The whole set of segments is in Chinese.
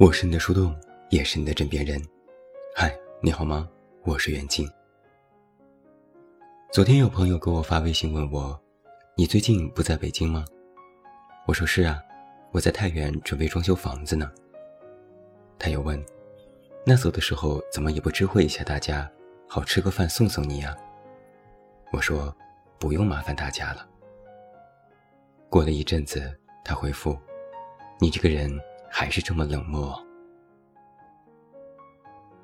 我是你的树洞，也是你的枕边人。嗨，你好吗？我是袁静。昨天有朋友给我发微信问我：“你最近不在北京吗？”我说：“是啊，我在太原准备装修房子呢。”他又问：“那走的时候怎么也不知会一下大家，好吃个饭送送你呀？”我说：“不用麻烦大家了。”过了一阵子，他回复：“你这个人。”还是这么冷漠。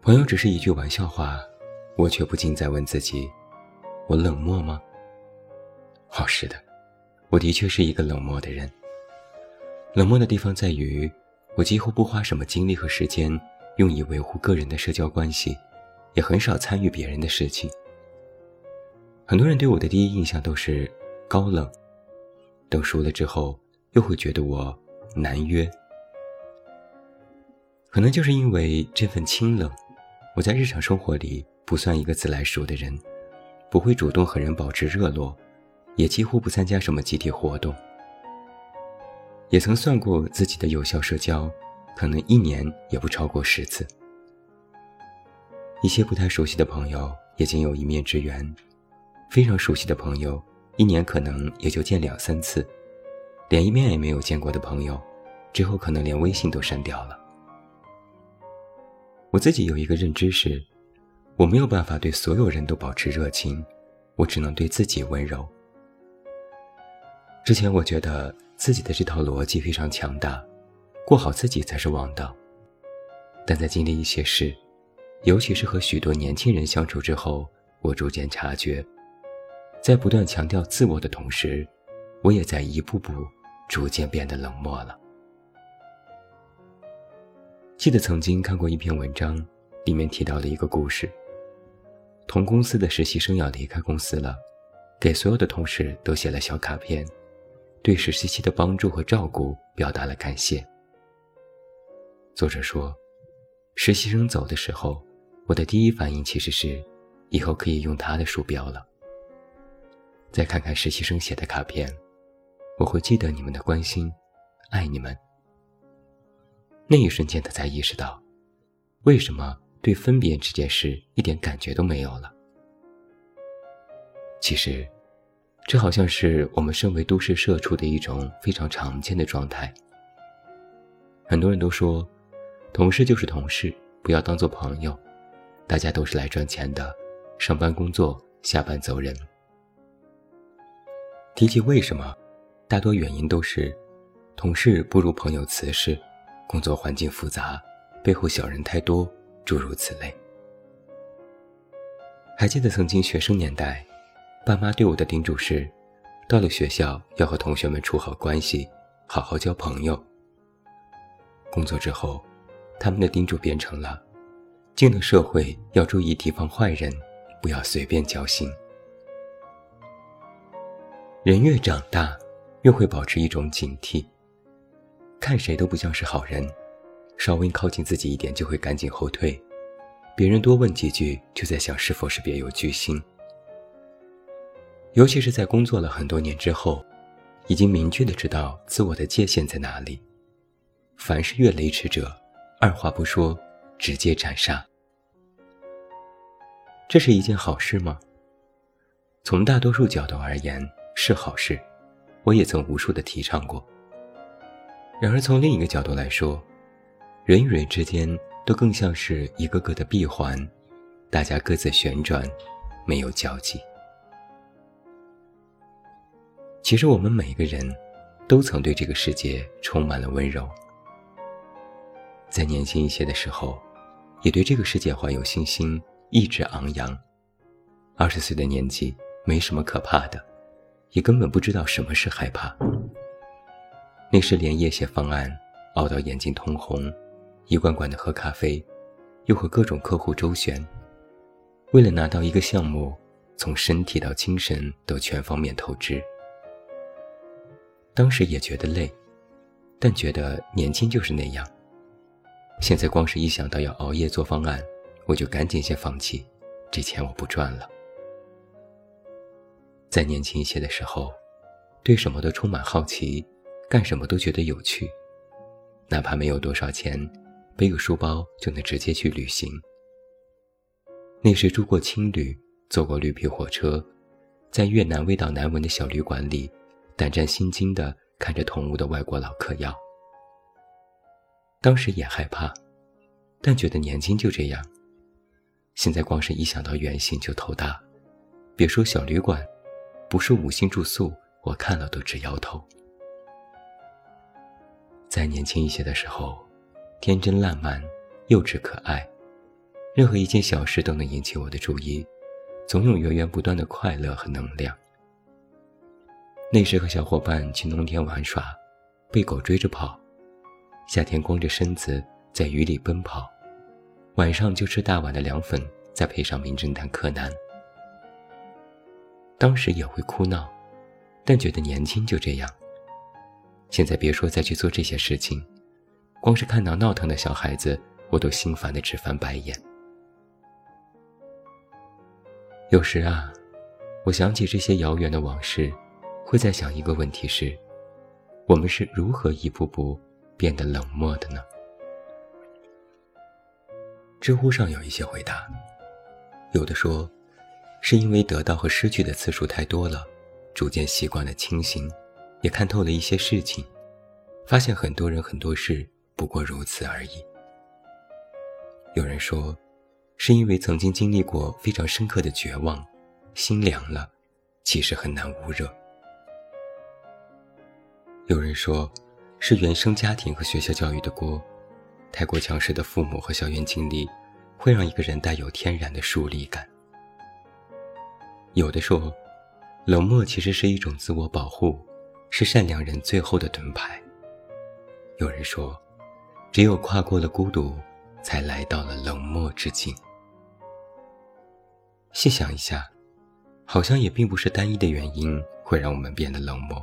朋友只是一句玩笑话，我却不禁在问自己：我冷漠吗？哦，是的，我的确是一个冷漠的人。冷漠的地方在于，我几乎不花什么精力和时间用以维护个人的社交关系，也很少参与别人的事情。很多人对我的第一印象都是高冷，等熟了之后，又会觉得我难约。可能就是因为这份清冷，我在日常生活里不算一个自来熟的人，不会主动和人保持热络，也几乎不参加什么集体活动。也曾算过自己的有效社交，可能一年也不超过十次。一些不太熟悉的朋友也仅有一面之缘，非常熟悉的朋友，一年可能也就见两三次，连一面也没有见过的朋友，之后可能连微信都删掉了。我自己有一个认知是，我没有办法对所有人都保持热情，我只能对自己温柔。之前我觉得自己的这套逻辑非常强大，过好自己才是王道。但在经历一些事，尤其是和许多年轻人相处之后，我逐渐察觉，在不断强调自我的同时，我也在一步步逐渐变得冷漠了。记得曾经看过一篇文章，里面提到了一个故事。同公司的实习生要离开公司了，给所有的同事都写了小卡片，对实习期的帮助和照顾表达了感谢。作者说，实习生走的时候，我的第一反应其实是，以后可以用他的鼠标了。再看看实习生写的卡片，我会记得你们的关心，爱你们。那一瞬间，他才意识到，为什么对分别这件事一点感觉都没有了。其实，这好像是我们身为都市社畜的一种非常常见的状态。很多人都说，同事就是同事，不要当做朋友，大家都是来赚钱的，上班工作，下班走人。提起为什么，大多原因都是，同事不如朋友辞世。工作环境复杂，背后小人太多，诸如此类。还记得曾经学生年代，爸妈对我的叮嘱是：到了学校要和同学们处好关系，好好交朋友。工作之后，他们的叮嘱变成了：进了社会要注意提防坏人，不要随便交心。人越长大，越会保持一种警惕。看谁都不像是好人，稍微靠近自己一点就会赶紧后退，别人多问几句就在想是否是别有居心。尤其是在工作了很多年之后，已经明确的知道自我的界限在哪里，凡是越雷池者，二话不说直接斩杀。这是一件好事吗？从大多数角度而言是好事，我也曾无数的提倡过。然而，从另一个角度来说，人与人之间都更像是一个个的闭环，大家各自旋转，没有交集。其实，我们每个人都曾对这个世界充满了温柔。在年轻一些的时候，也对这个世界怀有信心，意志昂扬。二十岁的年纪，没什么可怕的，也根本不知道什么是害怕。那时连夜写方案，熬到眼睛通红，一罐罐的喝咖啡，又和各种客户周旋。为了拿到一个项目，从身体到精神都全方面透支。当时也觉得累，但觉得年轻就是那样。现在光是一想到要熬夜做方案，我就赶紧先放弃，这钱我不赚了。再年轻一些的时候，对什么都充满好奇。干什么都觉得有趣，哪怕没有多少钱，背个书包就能直接去旅行。那时住过青旅，坐过绿皮火车，在越南味道难闻的小旅馆里，胆战心惊地看着同屋的外国老客要。当时也害怕，但觉得年轻就这样。现在光是一想到原形就头大，别说小旅馆，不是五星住宿，我看了都直摇头。再年轻一些的时候，天真烂漫，幼稚可爱，任何一件小事都能引起我的注意，总有源源不断的快乐和能量。那时和小伙伴去农田玩耍，被狗追着跑，夏天光着身子在雨里奔跑。晚上就吃大碗的凉粉，再配上名侦探柯南。当时也会哭闹，但觉得年轻就这样。现在别说再去做这些事情，光是看到闹腾的小孩子，我都心烦的直翻白眼。有时啊，我想起这些遥远的往事，会在想一个问题：是，我们是如何一步步变得冷漠的呢？知乎上有一些回答，有的说，是因为得到和失去的次数太多了，逐渐习惯了清醒，也看透了一些事情，发现很多人很多事不过如此而已。有人说，是因为曾经经历过非常深刻的绝望，心凉了，其实很难捂热。有人说，是原生家庭和学校教育的锅。太过强势的父母和校园经历，会让一个人带有天然的疏离感。有的说，冷漠其实是一种自我保护，是善良人最后的盾牌。有人说，只有跨过了孤独，才来到了冷漠之境。细想一下，好像也并不是单一的原因会让我们变得冷漠，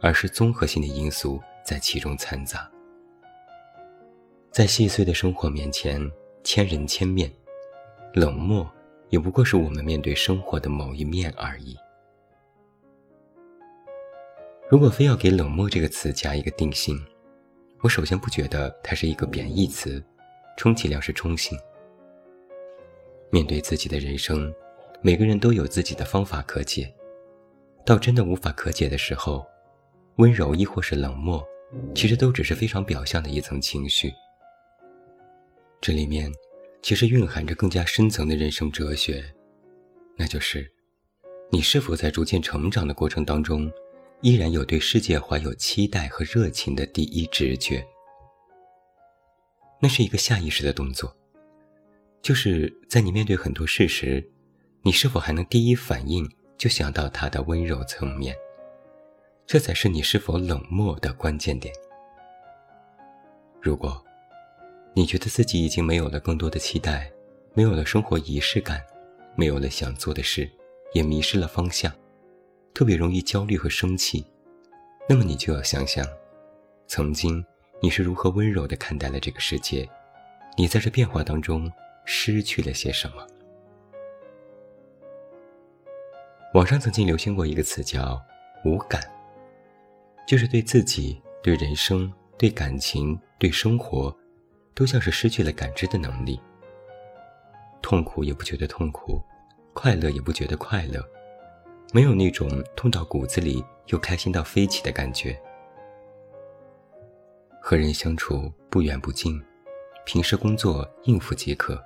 而是综合性的因素在其中掺杂。在细碎的生活面前，千人千面，冷漠也不过是我们面对生活的某一面而已。如果非要给“冷漠”这个词加一个定性，我首先不觉得它是一个贬义词，充其量是中性。面对自己的人生，每个人都有自己的方法可解，到真的无法可解的时候，温柔亦或是冷漠，其实都只是非常表象的一层情绪。这里面其实蕴含着更加深层的人生哲学，那就是：你是否在逐渐成长的过程当中，依然有对世界怀有期待和热情的第一直觉？那是一个下意识的动作，就是在你面对很多事时，你是否还能第一反应就想到他的温柔层面？这才是你是否冷漠的关键点。如果。你觉得自己已经没有了更多的期待，没有了生活仪式感，没有了想做的事，也迷失了方向，特别容易焦虑和生气。那么你就要想想，曾经你是如何温柔地看待了这个世界，你在这变化当中失去了些什么？网上曾经流行过一个词叫“无感”，就是对自己、对人生、对感情、对生活。都像是失去了感知的能力，痛苦也不觉得痛苦，快乐也不觉得快乐，没有那种痛到骨子里又开心到飞起的感觉。和人相处不远不近，平时工作应付即可，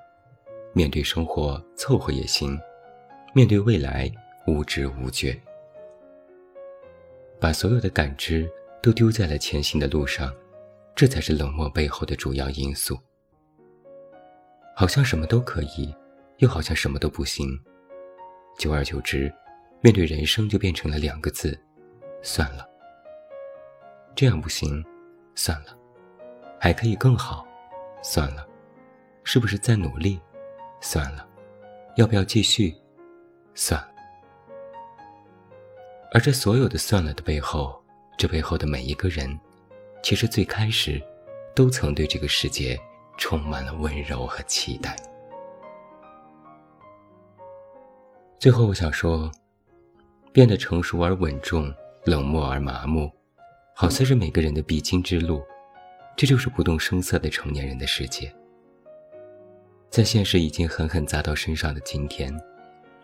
面对生活凑合也行，面对未来无知无觉，把所有的感知都丢在了前行的路上。这才是冷漠背后的主要因素。好像什么都可以，又好像什么都不行。久而久之，面对人生就变成了两个字：算了。这样不行，算了。还可以更好，算了。是不是再努力？算了。要不要继续？算了。而这所有的算了的背后，这背后的每一个人。其实最开始，都曾对这个世界充满了温柔和期待。最后，我想说，变得成熟而稳重，冷漠而麻木，好似是每个人的必经之路，这就是不动声色的成年人的世界。在现实已经狠狠砸到身上的今天，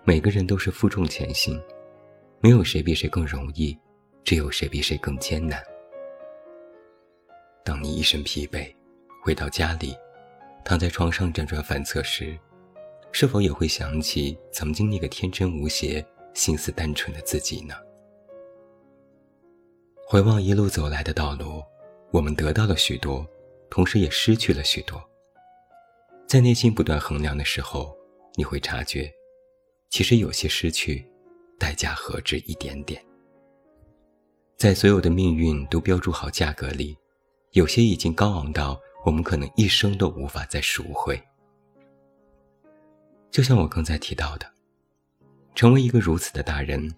每个人都是负重前行，没有谁比谁更容易，只有谁比谁更艰难。当你一身疲惫，回到家里，躺在床上辗转反侧时，是否也会想起曾经那个天真无邪、心思单纯的自己呢？回望一路走来的道路，我们得到了许多，同时也失去了许多。在内心不断衡量的时候，你会察觉，其实有些失去，代价何止一点点。在所有的命运都标注好价格里，有些已经高昂到我们可能一生都无法再赎回。就像我刚才提到的，成为一个如此的大人，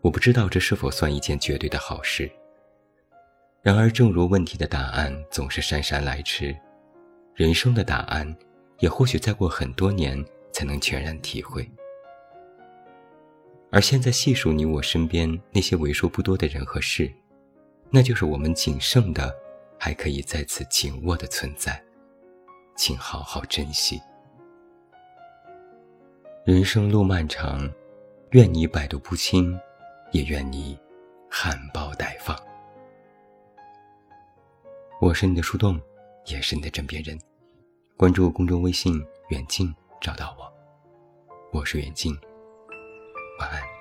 我不知道这是否算一件绝对的好事。然而，正如问题的答案总是姗姗来迟，人生的答案，也或许再过很多年才能全然体会。而现在细数你我身边那些为数不多的人和事，那就是我们仅剩的，还可以在此紧握的存在，请好好珍惜。人生路漫长，愿你百毒不侵，也愿你含苞待放。我是你的树洞，也是你的枕边人。关注公众微信“远近”，找到我。我是远近，晚安。